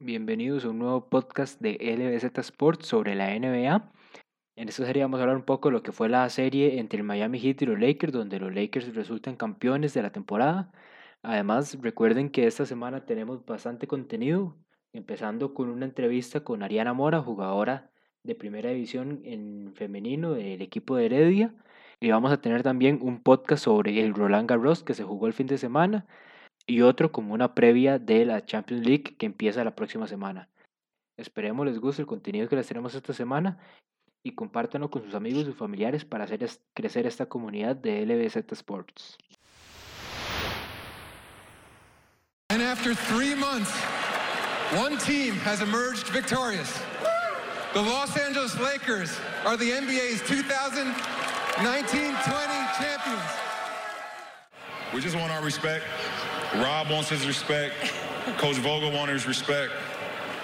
Bienvenidos a un nuevo podcast de LBZ Sports sobre la NBA. En esta serie vamos a hablar un poco de lo que fue la serie entre el Miami Heat y los Lakers, donde los Lakers resultan campeones de la temporada. Además, recuerden que esta semana tenemos bastante contenido, empezando con una entrevista con Ariana Mora, jugadora de primera división en femenino del equipo de Heredia. Y vamos a tener también un podcast sobre el Roland Garros que se jugó el fin de semana y otro como una previa de la Champions League que empieza la próxima semana. Esperemos les guste el contenido que les tenemos esta semana y compártanlo con sus amigos y familiares para hacer crecer esta comunidad de LBZ Sports. And after three months, one team has emerged victorious. The Los Angeles Lakers are the NBA's 2019-20 champions. We just want our respect. Rob wants his respect. Coach Vogel wants his respect.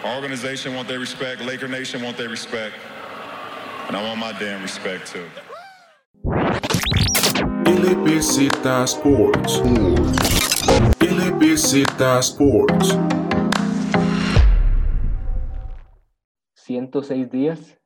Our organization want their respect. Laker Nation want their respect. And I want my damn respect too. LBZ Sports. LBZ Sports. 106 días,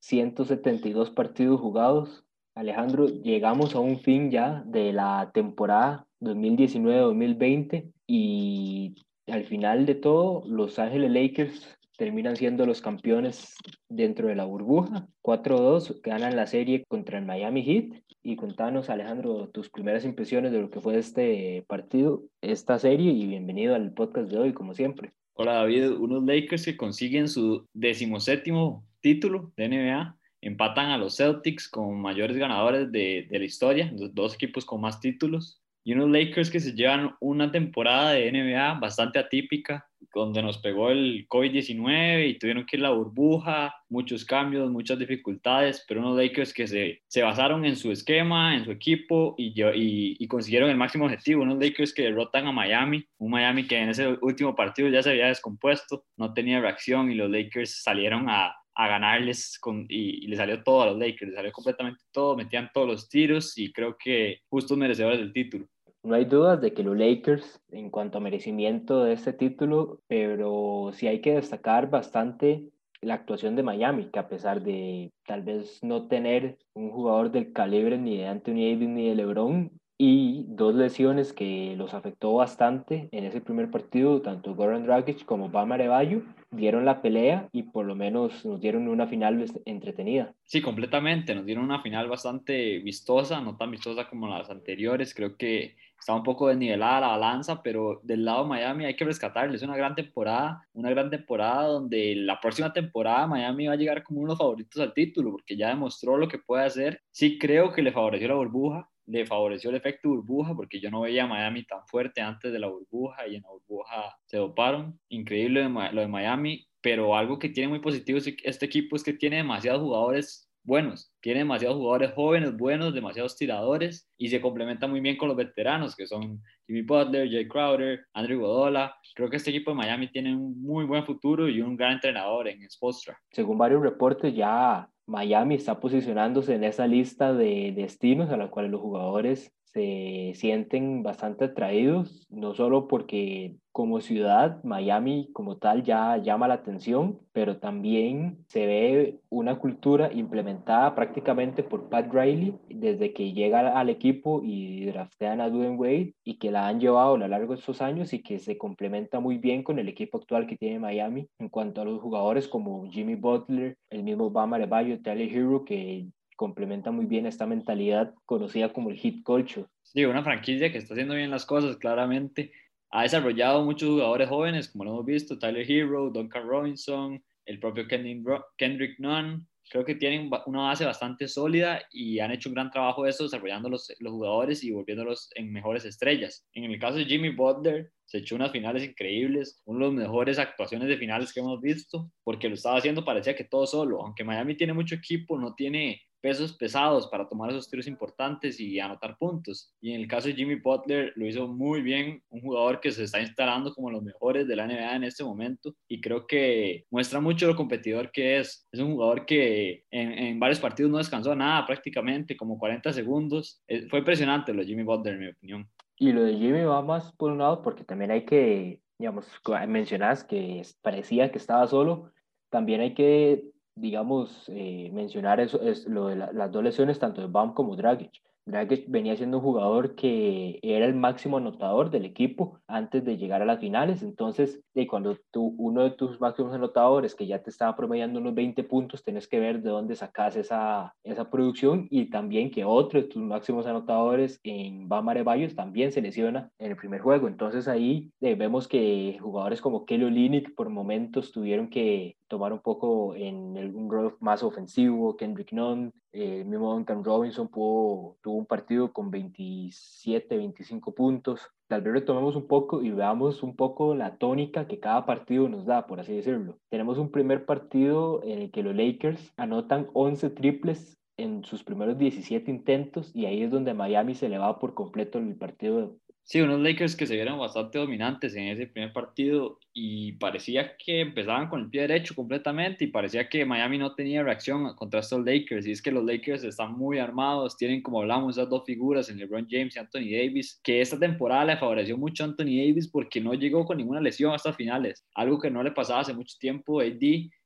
172 partidos jugados. Alejandro, llegamos a un fin ya de la temporada 2019-2020 y al final de todo Los Ángeles Lakers terminan siendo los campeones dentro de la burbuja. 4-2 ganan la serie contra el Miami Heat. Y contanos, Alejandro, tus primeras impresiones de lo que fue este partido, esta serie, y bienvenido al podcast de hoy, como siempre. Hola David, unos Lakers que consiguen su decimoséptimo título de NBA, empatan a los Celtics como mayores ganadores de, de la historia, los dos equipos con más títulos y unos Lakers que se llevan una temporada de NBA bastante atípica, donde nos pegó el COVID-19 y tuvieron que ir la burbuja, muchos cambios, muchas dificultades, pero unos Lakers que se, se basaron en su esquema, en su equipo y, y, y, consiguieron el máximo objetivo, unos Lakers que derrotan a Miami, un Miami que en ese último partido ya se había descompuesto, no tenía reacción y los Lakers salieron a, a ganarles con, y, y, le salió todo a los Lakers, le salió completamente todo, metían todos los tiros y creo que justos merecedores del título. No hay dudas de que los Lakers, en cuanto a merecimiento de este título, pero sí hay que destacar bastante la actuación de Miami, que a pesar de tal vez no tener un jugador del calibre ni de Anthony Davis ni de LeBron, y dos lesiones que los afectó bastante en ese primer partido, tanto Goran Dragic como Bam Adebayo dieron la pelea y por lo menos nos dieron una final entretenida. Sí, completamente, nos dieron una final bastante vistosa, no tan vistosa como las anteriores, creo que está un poco desnivelada la balanza, pero del lado de Miami hay que rescatarles una gran temporada, una gran temporada donde la próxima temporada Miami va a llegar como uno de los favoritos al título, porque ya demostró lo que puede hacer. Sí creo que le favoreció la burbuja, le favoreció el efecto burbuja porque yo no veía a Miami tan fuerte antes de la burbuja y en la burbuja se doparon. Increíble lo de Miami, pero algo que tiene muy positivo este equipo es que tiene demasiados jugadores buenos, tiene demasiados jugadores jóvenes buenos, demasiados tiradores y se complementa muy bien con los veteranos que son Jimmy Butler, Jay Crowder, Andrew Godola. Creo que este equipo de Miami tiene un muy buen futuro y un gran entrenador en Spostra. Según varios reportes ya Miami está posicionándose en esa lista de destinos a la cual los jugadores se sienten bastante atraídos, no solo porque como ciudad Miami como tal ya llama la atención, pero también se ve una cultura implementada prácticamente por Pat Riley desde que llega al equipo y draftean a Dwayne Wade y que la han llevado a lo largo de estos años y que se complementa muy bien con el equipo actual que tiene Miami en cuanto a los jugadores como Jimmy Butler, el mismo Bama Adebayo, Tyler Hero que complementa muy bien esta mentalidad conocida como el hit culture. Sí, una franquicia que está haciendo bien las cosas, claramente. Ha desarrollado muchos jugadores jóvenes, como lo hemos visto, Tyler Hero, Duncan Robinson, el propio Kendrick Nunn. Creo que tienen una base bastante sólida y han hecho un gran trabajo de eso, desarrollando los, los jugadores y volviéndolos en mejores estrellas. En el caso de Jimmy Butler, se echó unas finales increíbles, una de las mejores actuaciones de finales que hemos visto, porque lo estaba haciendo parecía que todo solo, aunque Miami tiene mucho equipo, no tiene pesos pesados para tomar esos tiros importantes y anotar puntos. Y en el caso de Jimmy Butler lo hizo muy bien, un jugador que se está instalando como los mejores de la NBA en este momento y creo que muestra mucho lo competidor que es. Es un jugador que en, en varios partidos no descansó nada prácticamente, como 40 segundos. Eh, fue impresionante lo de Jimmy Butler en mi opinión. Y lo de Jimmy va más por un lado porque también hay que digamos, mencionas que parecía que estaba solo, también hay que, digamos, eh, mencionar eso, es lo de las dos lesiones, tanto de Baum como Dragic. Dragic venía siendo un jugador que era el máximo anotador del equipo antes de llegar a las finales. Entonces, de cuando tú, uno de tus máximos anotadores que ya te estaba promediando unos 20 puntos, tienes que ver de dónde sacas esa, esa producción y también que otro de tus máximos anotadores en Bamare Bayos también se lesiona en el primer juego. Entonces ahí eh, vemos que jugadores como Kelly Olynyk por momentos tuvieron que tomar un poco en un rol más ofensivo. Kendrick Nunn, eh, el mismo Duncan Robinson pudo, tuvo un partido con 27, 25 puntos. Tal vez retomemos un poco y veamos un poco la tónica que cada partido nos da, por así decirlo. Tenemos un primer partido en el que los Lakers anotan 11 triples en sus primeros 17 intentos y ahí es donde Miami se le va por completo el partido Sí, unos Lakers que se vieron bastante dominantes en ese primer partido y parecía que empezaban con el pie derecho completamente y parecía que Miami no tenía reacción contra estos Lakers. Y es que los Lakers están muy armados, tienen como hablamos esas dos figuras en LeBron James y Anthony Davis, que esta temporada le favoreció mucho a Anthony Davis porque no llegó con ninguna lesión hasta finales, algo que no le pasaba hace mucho tiempo. AD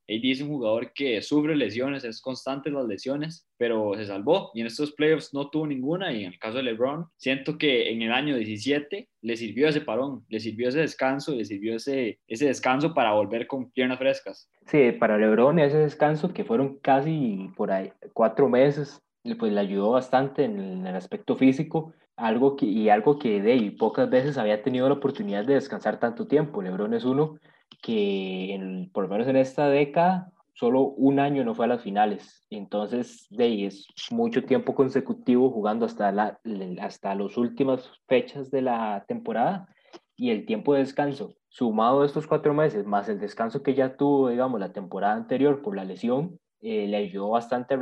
AD es un jugador que sufre lesiones, es constante las lesiones, pero se salvó y en estos playoffs no tuvo ninguna y en el caso de LeBron, siento que en el año 17 le sirvió ese parón, le sirvió ese descanso, le sirvió ese, ese descanso para volver con piernas frescas. Sí, para LeBron ese descanso que fueron casi por ahí cuatro meses, pues le ayudó bastante en el, aspecto físico, algo que, y algo que de pocas veces había tenido la oportunidad de descansar tanto tiempo. LeBron es uno que en, por lo menos en esta década solo un año no fue a las finales. Entonces, de es mucho tiempo consecutivo jugando hasta, la, hasta las últimas fechas de la temporada y el tiempo de descanso, sumado a estos cuatro meses, más el descanso que ya tuvo, digamos, la temporada anterior por la lesión, eh, le ayudó bastante a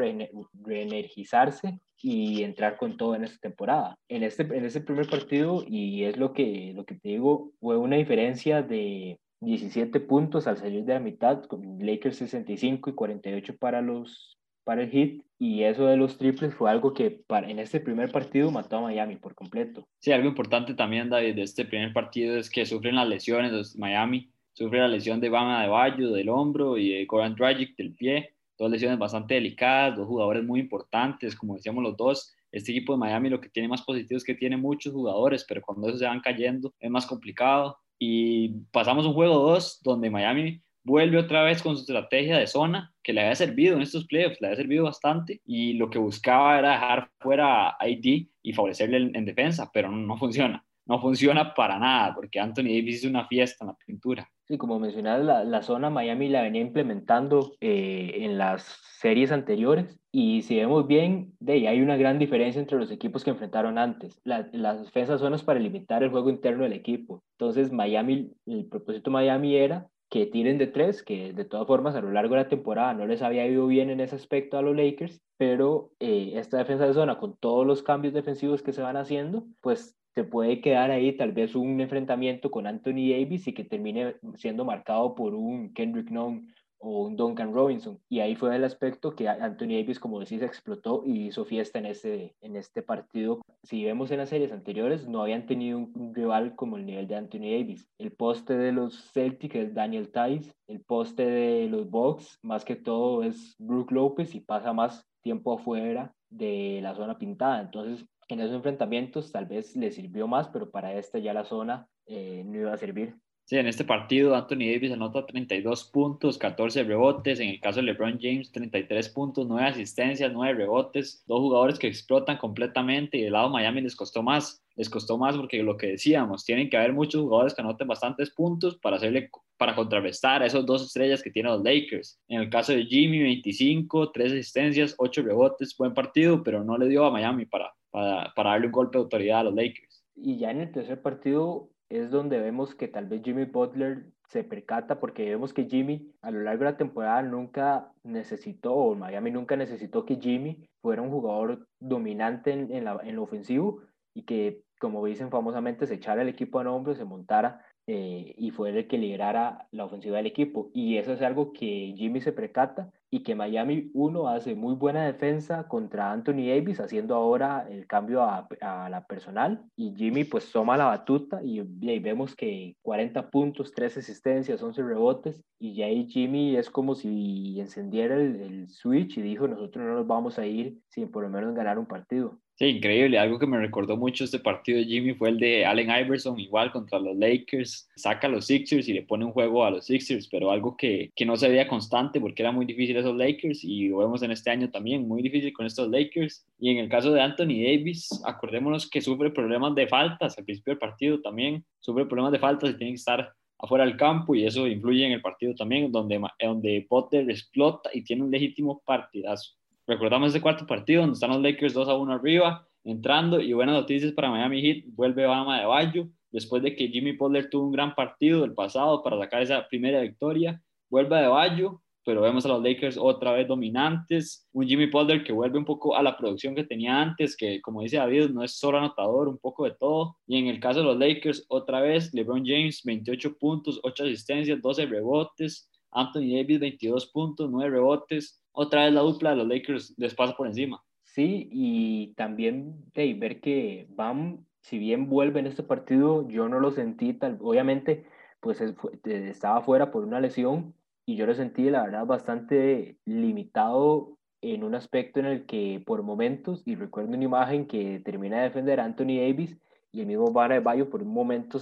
reenergizarse y entrar con todo en esta temporada. En este, en este primer partido, y es lo que, lo que te digo, fue una diferencia de 17 puntos al salir de la mitad, con Lakers 65 y 48 para, los, para el Heat, y eso de los triples fue algo que para, en este primer partido mató a Miami por completo. Sí, algo importante también, David, de este primer partido es que sufren las lesiones de Miami, sufre la lesión de Bama de Bayo del hombro y de Goran Dragic del pie, dos lesiones bastante delicadas, dos jugadores muy importantes, como decíamos los dos, este equipo de Miami lo que tiene más positivo es que tiene muchos jugadores, pero cuando esos se van cayendo es más complicado y pasamos un juego 2 donde Miami vuelve otra vez con su estrategia de zona que le había servido en estos playoffs, le había servido bastante y lo que buscaba era dejar fuera a ID y favorecerle en, defensa, pero no, funciona. No funciona para nada porque Anthony Davis hizo una fiesta en la pintura. Sí, como mencionas, la, la zona Miami la venía implementando eh, en las series anteriores y si vemos bien, de ahí hay una gran diferencia entre los equipos que enfrentaron antes. La, las defensas son para limitar el juego interno del equipo. Entonces, Miami, el propósito de Miami era que tiren de tres, que de todas formas a lo largo de la temporada no les había ido bien en ese aspecto a los Lakers, pero eh, esta defensa de zona con todos los cambios defensivos que se van haciendo, pues se puede quedar ahí tal vez un enfrentamiento con Anthony Davis y que termine siendo marcado por un Kendrick Nunn o un Duncan Robinson. Y ahí fue el aspecto que Anthony Davis, como decís, explotó y hizo fiesta en este, en este partido. Si vemos en las series anteriores, no habían tenido un, rival como el nivel de Anthony Davis. El poste de los Celtics es Daniel Tice, el poste de los Bucks, más que todo, es Brook López y pasa más tiempo afuera de la zona pintada. Entonces, en esos enfrentamientos tal vez le sirvió más, pero para este ya la zona eh, no iba a servir. Sí, en este partido Anthony Davis anota 32 puntos, 14 rebotes. En el caso de LeBron James, 33 puntos, 9 asistencias, 9 rebotes. Dos jugadores que explotan completamente y del lado Miami les costó más. Les costó más porque lo que decíamos, tienen que haber muchos jugadores que anoten bastantes puntos para hacerle para contrarrestar a esos dos estrellas que tienen los Lakers. En el caso de Jimmy, 25, 3 asistencias, 8 rebotes, buen partido, pero no le dio a Miami para, para, darle un golpe de autoridad a los Lakers. Y ya en el tercer partido es donde vemos que tal vez Jimmy Butler se percata porque vemos que Jimmy a lo largo de la temporada nunca necesitó, o Miami nunca necesitó que Jimmy fuera un jugador dominante en, la, en lo ofensivo y que, como dicen famosamente, se echara el equipo a hombros, se montara eh, y fue el que liderara la ofensiva del equipo. Y eso es algo que Jimmy se precata y que Miami, uno, hace muy buena defensa contra Anthony Davis, haciendo ahora el cambio a, a la personal. Y Jimmy pues toma la batuta y, y, vemos que 40 puntos, 3 asistencias, 11 rebotes. Y ya ahí Jimmy es como si encendiera el, el switch y dijo, nosotros no nos vamos a ir sin por lo menos ganar un partido. Sí, increíble. Algo que me recordó mucho este partido de Jimmy fue el de Allen Iverson, igual contra los Lakers. Saca a los Sixers y le pone un juego a los Sixers, pero algo que, que no se veía constante porque era muy difícil esos Lakers y lo vemos en este año también, muy difícil con estos Lakers. Y en el caso de Anthony Davis, acordémonos que sufre problemas de faltas al principio del partido también, sufre problemas de faltas y tiene que estar afuera del campo y eso influye en el partido también, donde, donde Potter explota y tiene un legítimo partidazo. Recordamos ese cuarto partido donde están los Lakers 2 a 1 arriba, entrando y buenas noticias para Miami Heat, vuelve Bama de Bayo, después de que Jimmy Butler tuvo un gran partido el pasado para sacar esa primera victoria, vuelve de Bayo, pero vemos a los Lakers otra vez dominantes, un Jimmy Butler que vuelve un poco a la producción que tenía antes, que como dice David, no es solo anotador, un poco de todo, y en el caso de los Lakers, otra vez LeBron James, 28 puntos, 8 asistencias, 12 rebotes, Anthony Davis, 22 puntos, 9 rebotes, otra vez la dupla de los Lakers les pasa por encima. Sí, y también de ver que Bam, si bien vuelve en este partido, yo no lo sentí tal, obviamente, pues estaba fuera por una lesión y yo lo sentí, la verdad, bastante limitado en un aspecto en el que por momentos, y recuerdo una imagen que termina de defender a Anthony Davis y el mismo Vara de Bayo por un momento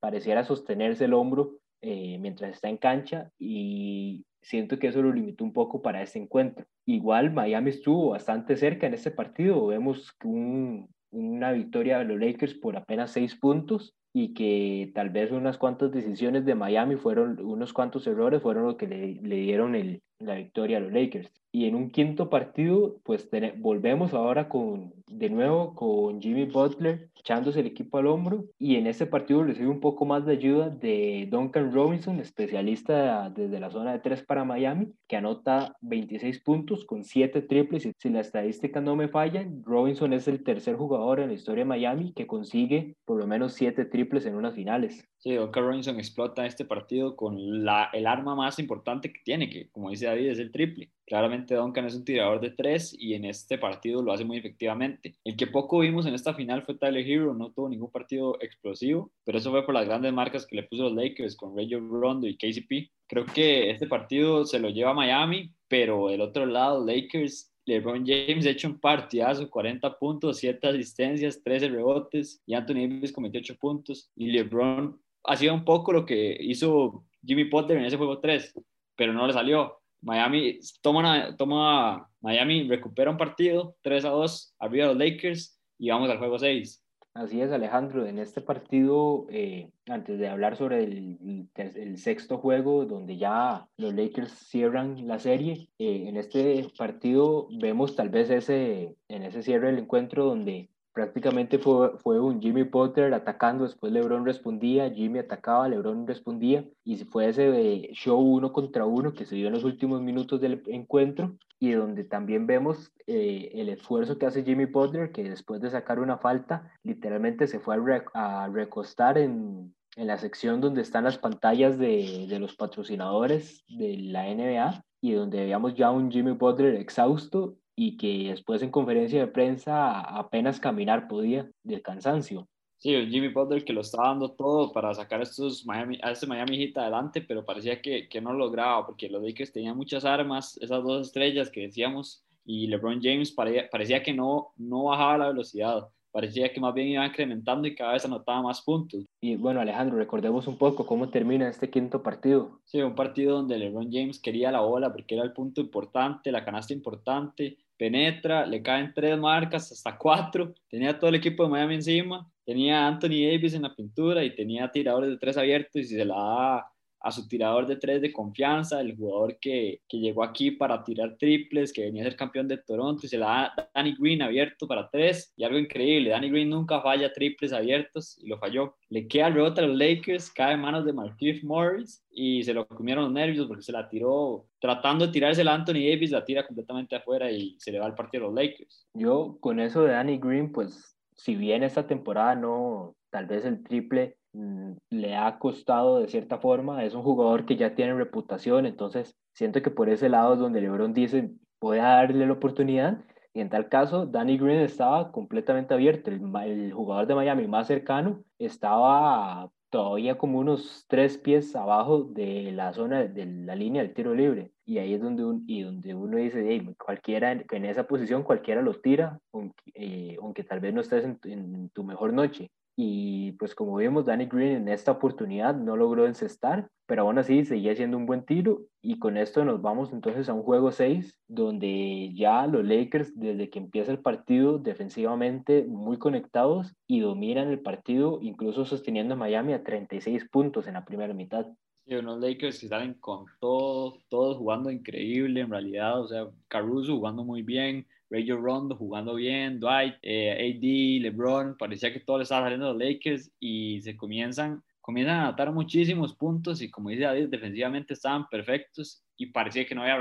pareciera sostenerse el hombro eh, mientras está en cancha y siento que eso lo limitó un poco para este encuentro. Igual Miami estuvo bastante cerca en este partido, vemos un, una victoria de los Lakers por apenas seis puntos y que tal vez unas cuantas decisiones de Miami fueron, unos cuantos errores fueron los que le, le dieron el, la victoria a los Lakers. Y en un quinto partido, pues volvemos ahora con, de nuevo con Jimmy Butler echándose el equipo al hombro. Y en este partido recibe un poco más de ayuda de Duncan Robinson, especialista desde la zona de tres para Miami, que anota 26 puntos con 7 triples. Y si la estadística no me falla, Robinson es el tercer jugador en la historia de Miami que consigue por lo menos 7 triples en unas finales. Sí, Duncan Robinson explota este partido con la, el arma más importante que tiene, que como dice David, es el triple. Claramente Duncan es un tirador de tres y en este partido lo hace muy efectivamente. El que poco vimos en esta final fue Tyler Hero, no tuvo ningún partido explosivo, pero eso fue por las grandes marcas que le puso los Lakers con Rayon Rondo y KCP. Creo que este partido se lo lleva Miami, pero del otro lado, Lakers LeBron James ha hecho un partidazo, 40 puntos, 7 asistencias, 13 rebotes y Anthony Davis con 28 puntos. Y LeBron hacía un poco lo que hizo Jimmy Potter en ese juego 3, pero no le salió. Miami toma, toma Miami recupera un partido 3 a 2 arriba los Lakers y vamos al juego 6. Así es, Alejandro. En este partido, eh, antes de hablar sobre el, el, sexto juego, donde ya los Lakers cierran la serie, eh, en este partido vemos tal vez ese, en ese cierre del encuentro donde prácticamente fue, fue un Jimmy Potter atacando, después LeBron respondía, Jimmy atacaba, LeBron respondía, y fue ese show uno contra uno que se dio en los últimos minutos del encuentro, y donde también vemos eh, el esfuerzo que hace Jimmy Potter, que después de sacar una falta, literalmente se fue a, recostar en, en, la sección donde están las pantallas de, de los patrocinadores de la NBA, y donde veíamos ya un Jimmy Butler exhausto y que después en conferencia de prensa apenas caminar podía del cansancio. Sí, Jimmy Butler que lo estaba dando todo para sacar a, estos Miami, a este Miami Heat adelante, pero parecía que, que no lo lograba porque los Lakers tenían muchas armas, esas dos estrellas que decíamos, y LeBron James parecía, parecía que no, no bajaba la velocidad parecía que más bien iba incrementando y cada vez anotaba más puntos. Y bueno, Alejandro, recordemos un poco cómo termina este quinto partido. Sí, un partido donde LeBron James quería la bola porque era el punto importante, la canasta importante, penetra, le caen tres marcas, hasta cuatro, tenía todo el equipo de Miami encima, tenía Anthony Davis en la pintura y tenía tiradores de tres abiertos y se la da a su tirador de tres de confianza, el jugador que, que, llegó aquí para tirar triples, que venía a ser campeón de Toronto y se la da a Danny Green abierto para tres y algo increíble, Danny Green nunca falla triples abiertos y lo falló. Le queda el rebote a los Lakers, cae en manos de Marquise Morris y se lo comieron los nervios porque se la tiró tratando de tirarse el Anthony Davis, la tira completamente afuera y se le va el partido a los Lakers. Yo con eso de Danny Green, pues si bien esta temporada no, tal vez el triple le ha costado de cierta forma. Es un jugador que ya tiene reputación, entonces siento que por ese lado es donde LeBron dice, voy a darle la oportunidad. Y en tal caso, Danny Green estaba completamente abierto. El, el jugador de Miami más cercano estaba todavía como unos tres pies abajo de la zona de la línea del tiro libre. Y ahí es donde, y donde uno dice, hey, cualquiera en esa posición, cualquiera lo tira, aunque, eh, tal vez no estés en tu mejor noche. Y pues como vimos, Danny Green en esta oportunidad no logró encestar, pero aún así seguía siendo un buen tiro. Y con esto nos vamos entonces a un juego 6, donde ya los Lakers, desde que empieza el partido, defensivamente muy conectados y dominan el partido, incluso sosteniendo a Miami a 36 puntos en la primera mitad. Y unos Lakers que salen con todo, todos jugando increíble en realidad, o sea, Caruso jugando muy bien, Rayo Rondo jugando bien, Dwight, eh, AD, LeBron, parecía que todo le estaba saliendo a los Lakers y se comienzan, comienzan a anotar muchísimos puntos y como dice David, defensivamente estaban perfectos y parecía que no había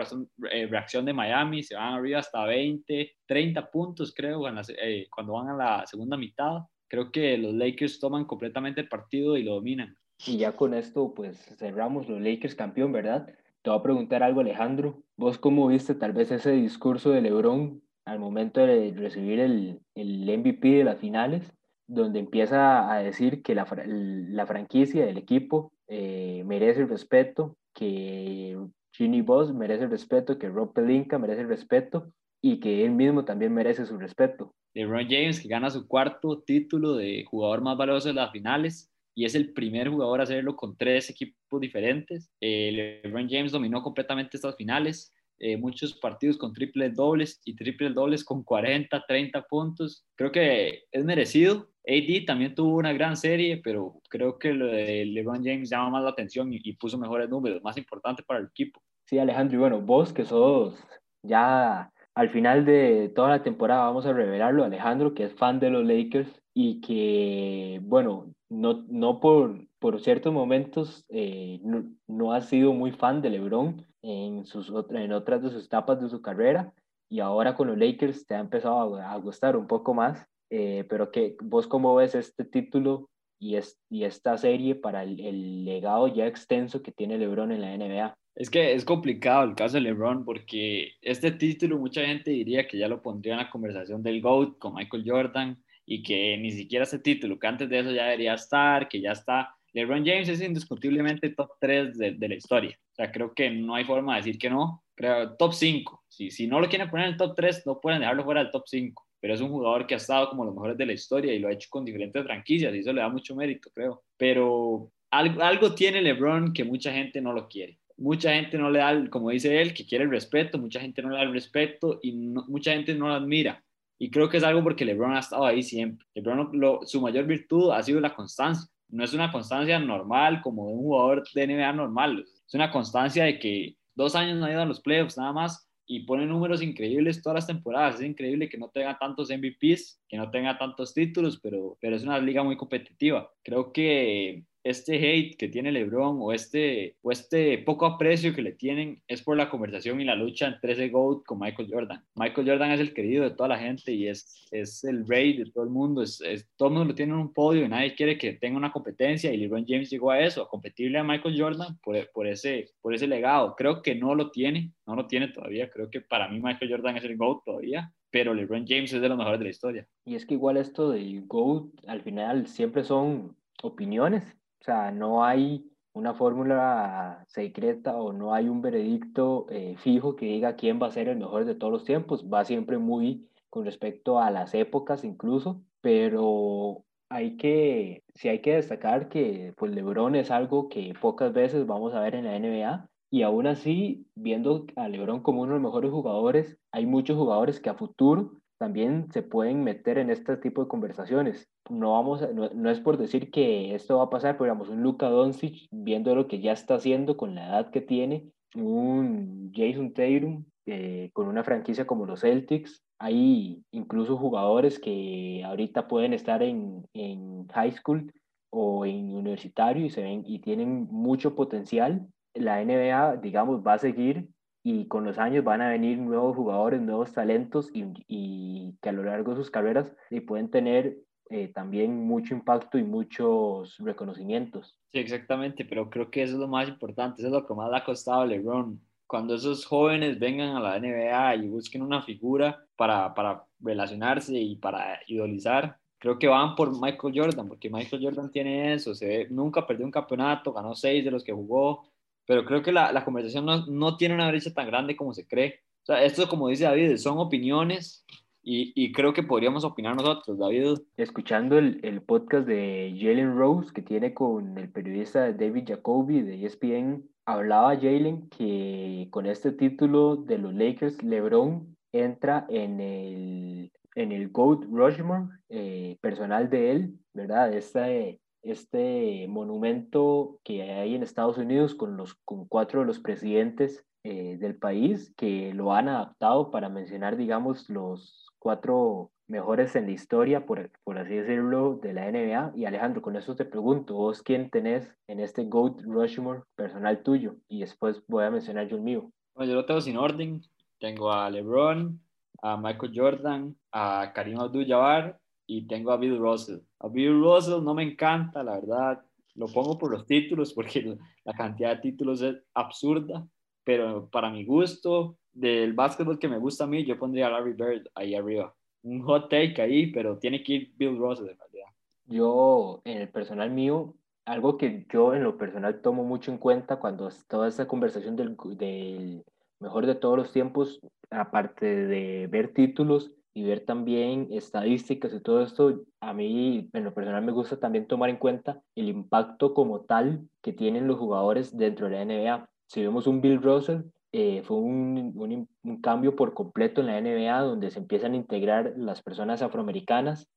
eh, reacción de Miami, se van arriba hasta 20, 30 puntos creo eh, cuando van a la segunda mitad. Creo que los Lakers toman completamente el partido y lo dominan. Y ya con esto pues cerramos los Lakers campeón, ¿verdad? Te voy a preguntar algo Alejandro, ¿vos cómo viste tal vez ese discurso de LeBron al momento de recibir el, el MVP de las finales, donde empieza a decir que la, la franquicia, el equipo, eh, merece el respeto, que Ginny Boss merece el respeto, que Rob Pelinka merece el respeto y que él mismo también merece su respeto. LeBron James, que gana su cuarto título de jugador más valioso de las finales y es el primer jugador a hacerlo con tres equipos diferentes. Eh, LeBron James dominó completamente estas finales. Eh, muchos partidos con triples dobles y triples dobles con 40, 30 puntos. Creo que es merecido. AD también tuvo una gran serie, pero creo que lo de LeBron James llama más la atención y, puso mejores números, más importante para el equipo. Sí, Alejandro, y bueno, vos que sos ya al final de toda la temporada, vamos a revelarlo, Alejandro, que es fan de los Lakers y que, bueno, no, no por, por ciertos momentos eh, no, no, ha sido muy fan de LeBron, en, sus, en otras de sus etapas de su carrera y ahora con los Lakers te ha empezado a, gustar un poco más. Eh, pero que vos cómo ves este título y, es, y esta serie para el, el, legado ya extenso que tiene LeBron en la NBA? Es que es complicado el caso de LeBron porque este título mucha gente diría que ya lo pondría en la conversación del GOAT con Michael Jordan y que ni siquiera ese título, que antes de eso ya debería estar, que ya está. LeBron James es indiscutiblemente top 3 de, de la historia. O sea, creo que no hay forma de decir que no. Creo, top 5. Si, si no lo quieren poner en el top 3, no pueden dejarlo fuera del top 5. Pero es un jugador que ha estado como los mejores de la historia y lo ha hecho con diferentes franquicias y eso le da mucho mérito, creo. Pero algo, algo tiene LeBron que mucha gente no lo quiere. Mucha gente no le da, como dice él, que quiere el respeto, mucha gente no le da el respeto y mucha gente no lo admira. Y creo que es algo porque LeBron ha estado ahí siempre. LeBron, lo, su mayor virtud ha sido la constancia. No es una constancia normal como de un jugador de NBA normal es una constancia de que dos años no ha ido a los playoffs nada más y pone números increíbles todas las temporadas. Es increíble que no tenga tantos MVPs, que no tenga tantos títulos, pero, pero es una liga muy competitiva. Creo que este hate que tiene LeBron o este, o este poco aprecio que le tienen es por la conversación y la lucha entre ese GOAT con Michael Jordan. Michael Jordan es el querido de toda la gente y es, es el rey de todo el mundo. Es, todo el mundo lo tiene en un podio y nadie quiere que tenga una competencia y LeBron James llegó a eso, a competirle a Michael Jordan por, por, ese, por ese legado. Creo que no lo tiene, no lo tiene todavía. Creo que para mí Michael Jordan es el GOAT todavía, pero LeBron James es de los mejores de la historia. Y es que igual esto del GOAT al final siempre son opiniones sea, no hay una fórmula secreta o no hay un veredicto eh, fijo que diga quién va a ser el mejor de todos los tiempos. Va siempre muy con respecto a las épocas incluso, pero hay que, sí hay que destacar que pues LeBron es algo que pocas veces vamos a ver en la NBA y aún así, viendo a LeBron como uno de los mejores jugadores, hay muchos jugadores que a futuro también se pueden meter en este tipo de conversaciones. No, vamos no, es por decir que esto va a pasar, pero digamos, un Luka Doncic, viendo lo que ya está haciendo con la edad que tiene, un Jason Tatum, eh, con una franquicia como los Celtics, hay incluso jugadores que ahorita pueden estar en, en high school o en universitario y, se ven, y tienen mucho potencial. La NBA, digamos, va a seguir y con los años van a venir nuevos jugadores, nuevos talentos y, y, que a lo largo de sus carreras y pueden tener eh, también mucho impacto y muchos reconocimientos. Sí, exactamente, pero creo que eso es lo más importante, eso es lo que más le ha costado a LeBron. Cuando esos jóvenes vengan a la NBA y busquen una figura para, para relacionarse y para idolizar, creo que van por Michael Jordan, porque Michael Jordan tiene eso, se nunca perdió un campeonato, ganó seis de los que jugó, pero creo que la, la conversación no, no, tiene una brecha tan grande como se cree. O sea, esto, como dice David, son opiniones y, y creo que podríamos opinar nosotros, David. Escuchando el, el, podcast de Jalen Rose que tiene con el periodista David Jacoby de ESPN, hablaba Jalen que con este título de los Lakers, LeBron entra en el, en el GOAT Rushmore eh, personal de él, ¿verdad? Este, este monumento que hay en Estados Unidos con, los, con cuatro de los presidentes eh, del país que lo han adaptado para mencionar, digamos, los cuatro mejores en la historia, por, por así decirlo, de la NBA. Y Alejandro, con eso te pregunto, ¿vos quién tenés en este GOAT Rushmore personal tuyo? Y después voy a mencionar yo el mío. Bueno, yo lo tengo sin orden. Tengo a LeBron, a Michael Jordan, a Karim Abdul-Jabbar y tengo a Bill Russell. A Bill Russell no me encanta, la verdad. Lo pongo por los títulos porque la cantidad de títulos es absurda, pero para mi gusto, del básquetbol que me gusta a mí, yo pondría a Larry Bird ahí arriba. Un hot take ahí, pero tiene que ir Bill Russell en realidad. Yo, en el personal mío, algo que yo en lo personal tomo mucho en cuenta cuando toda esta conversación del, del mejor de todos los tiempos, aparte de ver títulos y ver también estadísticas y todo esto, a mí en lo personal me gusta también tomar en cuenta el impacto como tal que tienen los jugadores dentro de la NBA. Si vemos un Bill Russell, eh, fue un, un, un, cambio por completo en la NBA donde se empiezan a integrar las personas afroamericanas.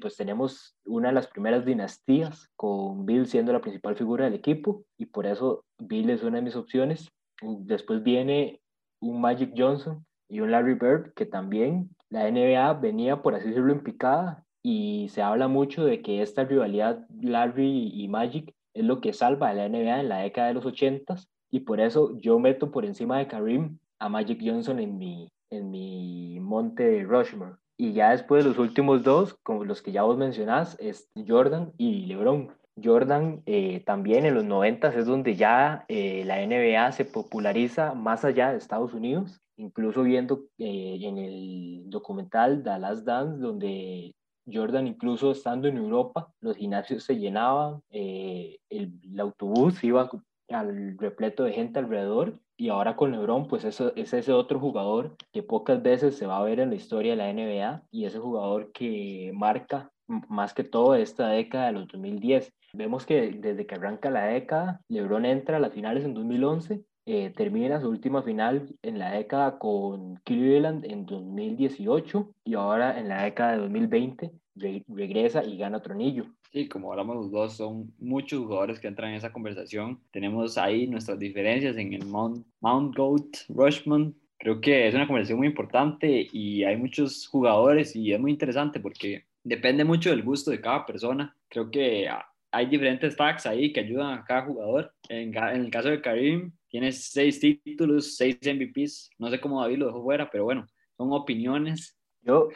Pues tenemos una de las primeras dinastías con Bill siendo la principal figura del equipo y por eso Bill es una de mis opciones. Después viene un Magic Johnson y un Larry Bird que también la NBA venía, por así decirlo, en picada y se habla mucho de que esta rivalidad Larry y Magic es lo que salva a la NBA en la década de los 80 y por eso yo meto por encima de Karim a Magic Johnson en mi, en mi monte Rushmore. Y ya después los últimos dos, como los que ya vos mencionás, es Jordan y LeBron. Jordan eh, también en los 90 es donde ya eh, la NBA se populariza más allá de Estados Unidos, incluso viendo eh, en el documental Last Dance, donde Jordan incluso estando en Europa, los gimnasios se llenaban, el, el, autobús iba al repleto de gente alrededor y ahora con LeBron pues eso, es ese otro jugador que pocas veces se va a ver en la historia de la NBA y ese jugador que marca más que todo esta década de los 2010. Vemos que desde que arranca la década, LeBron entra a las finales en 2011, eh, termina su última final en la década con Cleveland en 2018 y ahora en la década de 2020 re regresa y gana otro anillo. Sí, como hablamos los dos, son muchos jugadores que entran en esa conversación. Tenemos ahí nuestras diferencias en el Mount, Mount Goat Rushman. Creo que es una conversación muy importante y hay muchos jugadores y es muy interesante porque depende mucho del gusto de cada persona. Creo que hay diferentes facts ahí que ayudan a cada jugador. En, en, el caso de Karim, tiene seis títulos, seis MVPs. No sé cómo David lo dejó fuera, pero bueno, son opiniones. Yo,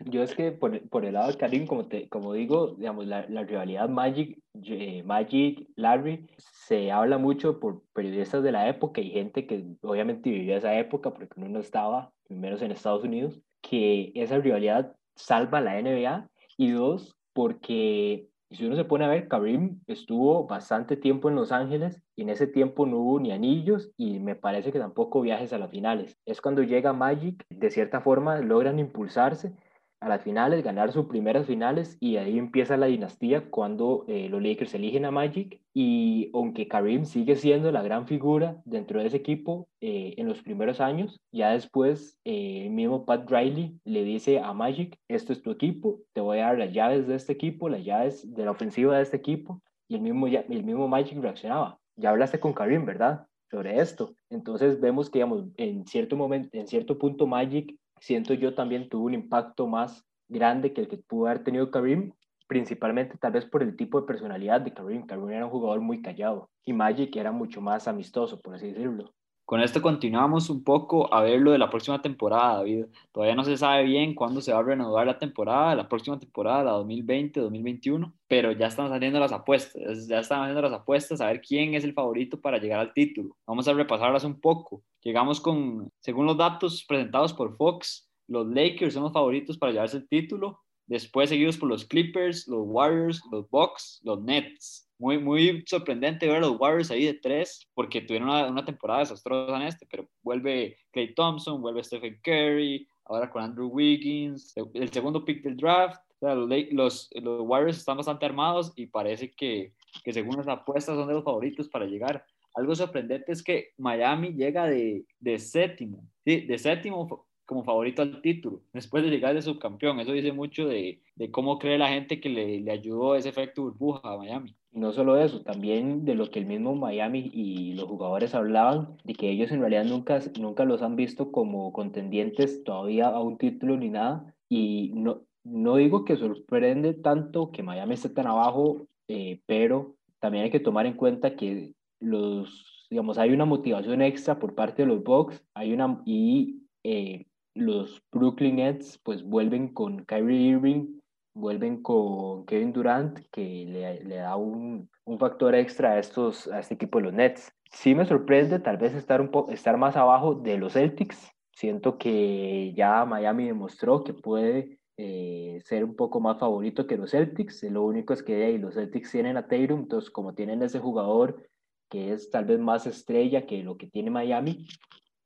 yo es que por, por el lado de Karim, como, te, como digo, digamos, la, la rivalidad Magic, eh, Magic, Larry, se habla mucho por periodistas de la época y gente que obviamente vivía esa época porque uno no estaba, primero en Estados Unidos, que esa rivalidad salva a la NBA y dos, porque si uno se pone a ver, Karim estuvo bastante tiempo en Los Ángeles y en ese tiempo no hubo ni anillos y me parece que tampoco viajes a las finales. Es cuando llega Magic, de cierta forma logran impulsarse a las finales, ganar sus primeras finales y ahí empieza la dinastía cuando eh, los Lakers eligen a Magic y aunque Karim sigue siendo la gran figura dentro de ese equipo eh, en los primeros años, ya después eh, el mismo Pat Riley le dice a Magic, esto es tu equipo, te voy a dar las llaves de este equipo, las llaves de la ofensiva de este equipo y el mismo, el mismo Magic reaccionaba. Ya hablaste con Karim, ¿verdad? sobre esto. Entonces vemos que, digamos, en cierto momento, en cierto punto Magic siento yo también tuvo un impacto más grande que el que pudo haber tenido Karim, principalmente tal vez por el tipo de personalidad de Karim. Karim era un jugador muy callado y Magic era mucho más amistoso, por así decirlo. Con esto continuamos un poco a ver lo de la próxima temporada, David. Todavía no se sabe bien cuándo se va a renovar la temporada, la próxima temporada, la 2020-2021, pero ya están saliendo las apuestas, ya están haciendo las apuestas a ver quién es el favorito para llegar al título. Vamos a repasarlas un poco. Llegamos con, según los datos presentados por Fox, los Lakers son los favoritos para llevarse el título, después seguidos por los Clippers, los Warriors, los Bucks, los Nets muy, muy sorprendente ver a los Warriors ahí de tres, porque tuvieron una, temporada desastrosa en este, pero vuelve Clay Thompson, vuelve Stephen Curry, ahora con Andrew Wiggins, el segundo pick del draft. Los, los, Warriors están bastante armados y parece que, que según las apuestas son de los favoritos para llegar. Algo sorprendente es que Miami llega de, de séptimo, ¿sí? de séptimo como favorito al título, después de llegar de subcampeón. Eso dice mucho de, de cómo cree la gente que le, le, ayudó ese efecto burbuja a Miami. No solo eso, también de lo que el mismo Miami y los jugadores hablaban, de que ellos en realidad nunca, nunca los han visto como contendientes todavía a un título ni nada. Y no, no digo que sorprende tanto que Miami esté tan abajo, eh, pero también hay que tomar en cuenta que los, digamos, hay una motivación extra por parte de los Bucks, hay una, y eh, los Brooklyn Nets pues vuelven con Kyrie Irving, vuelven con Kevin Durant, que le, le da un, un, factor extra a, estos, a este equipo de los Nets. Sí me sorprende tal vez estar, un estar más abajo de los Celtics. Siento que ya Miami demostró que puede eh, ser un poco más favorito que los Celtics. Lo único es que ahí los Celtics tienen a Tatum, entonces como tienen ese jugador que es tal vez más estrella que lo que tiene Miami,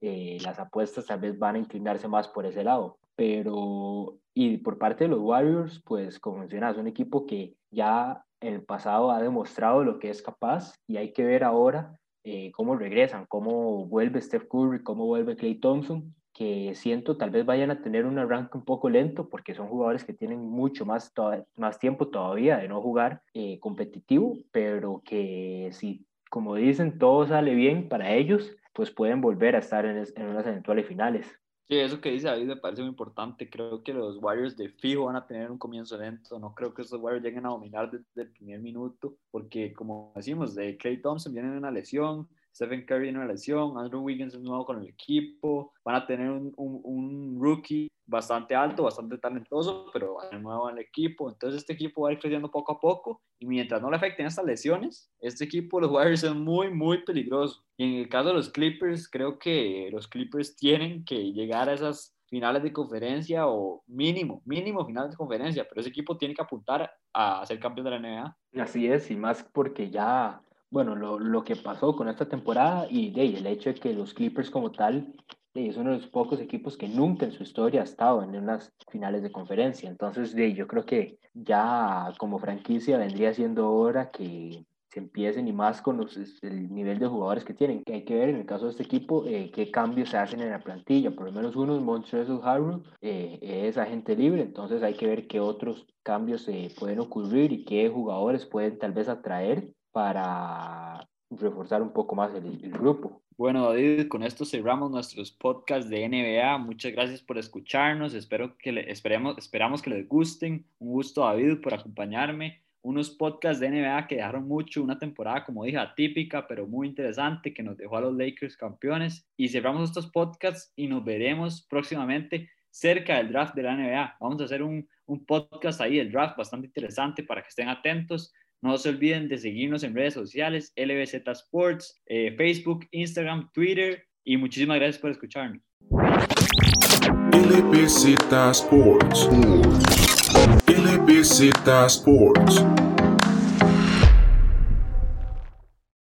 eh, las apuestas tal vez van a inclinarse más por ese lado. Pero, y por parte de los Warriors, pues como mencionas, un equipo que ya en el pasado ha demostrado lo que es capaz y hay que ver ahora eh, cómo regresan, cómo vuelve Steph Curry, cómo vuelve Clay Thompson, que siento tal vez vayan a tener un arranque un poco lento porque son jugadores que tienen mucho más, más tiempo todavía de no jugar eh, competitivo, pero que si, como dicen, todo sale bien para ellos, pues pueden volver a estar en, en unas eventuales finales. Sí, eso que dice David me parece muy importante. Creo que los Warriors de fijo van a tener un comienzo lento. No creo que estos Warriors lleguen a dominar desde el primer minuto, porque como decimos, de Clay Thompson viene una lesión, Stephen Curry en una lesión, Andrew Wiggins es nuevo con el equipo, van a tener un, un, un rookie bastante alto, bastante talentoso, pero de nuevo en el equipo. Entonces este equipo va a ir creciendo poco a poco y mientras no le afecten estas lesiones, este equipo, los Warriors, es muy, muy peligroso. Y en el caso de los Clippers, creo que los Clippers tienen que llegar a esas finales de conferencia o mínimo, mínimo finales de conferencia, pero ese equipo tiene que apuntar a ser campeón de la NBA. Así es, y más porque ya bueno, lo, lo, que pasó con esta temporada y de, el hecho de que los Clippers como tal de, es uno de los pocos equipos que nunca en su historia ha estado en unas finales de conferencia. Entonces, de, yo creo que ya como franquicia vendría siendo hora que se empiecen y más con los, el nivel de jugadores que tienen. Que hay que ver en el caso de este equipo eh, qué cambios se hacen en la plantilla. Por lo menos uno, Montrezl Harrell, eh, es agente libre, entonces hay que ver qué otros cambios se pueden ocurrir y qué jugadores pueden tal vez atraer para reforzar un poco más el, grupo. Bueno, David, con esto cerramos nuestros podcasts de NBA. Muchas gracias por escucharnos. Espero que le, esperemos, esperamos que les gusten. Un gusto, David, por acompañarme. Unos podcasts de NBA que dejaron mucho, una temporada, como dije, atípica, pero muy interesante, que nos dejó a los Lakers campeones. Y cerramos estos podcasts y nos veremos próximamente cerca del draft de la NBA. Vamos a hacer un, un podcast ahí, el draft, bastante interesante para que estén atentos. No se olviden de seguirnos en redes sociales, LBZ Sports, eh, Facebook, Instagram, Twitter y muchísimas gracias por escucharnos. LBZ Sports. LBZ Sports.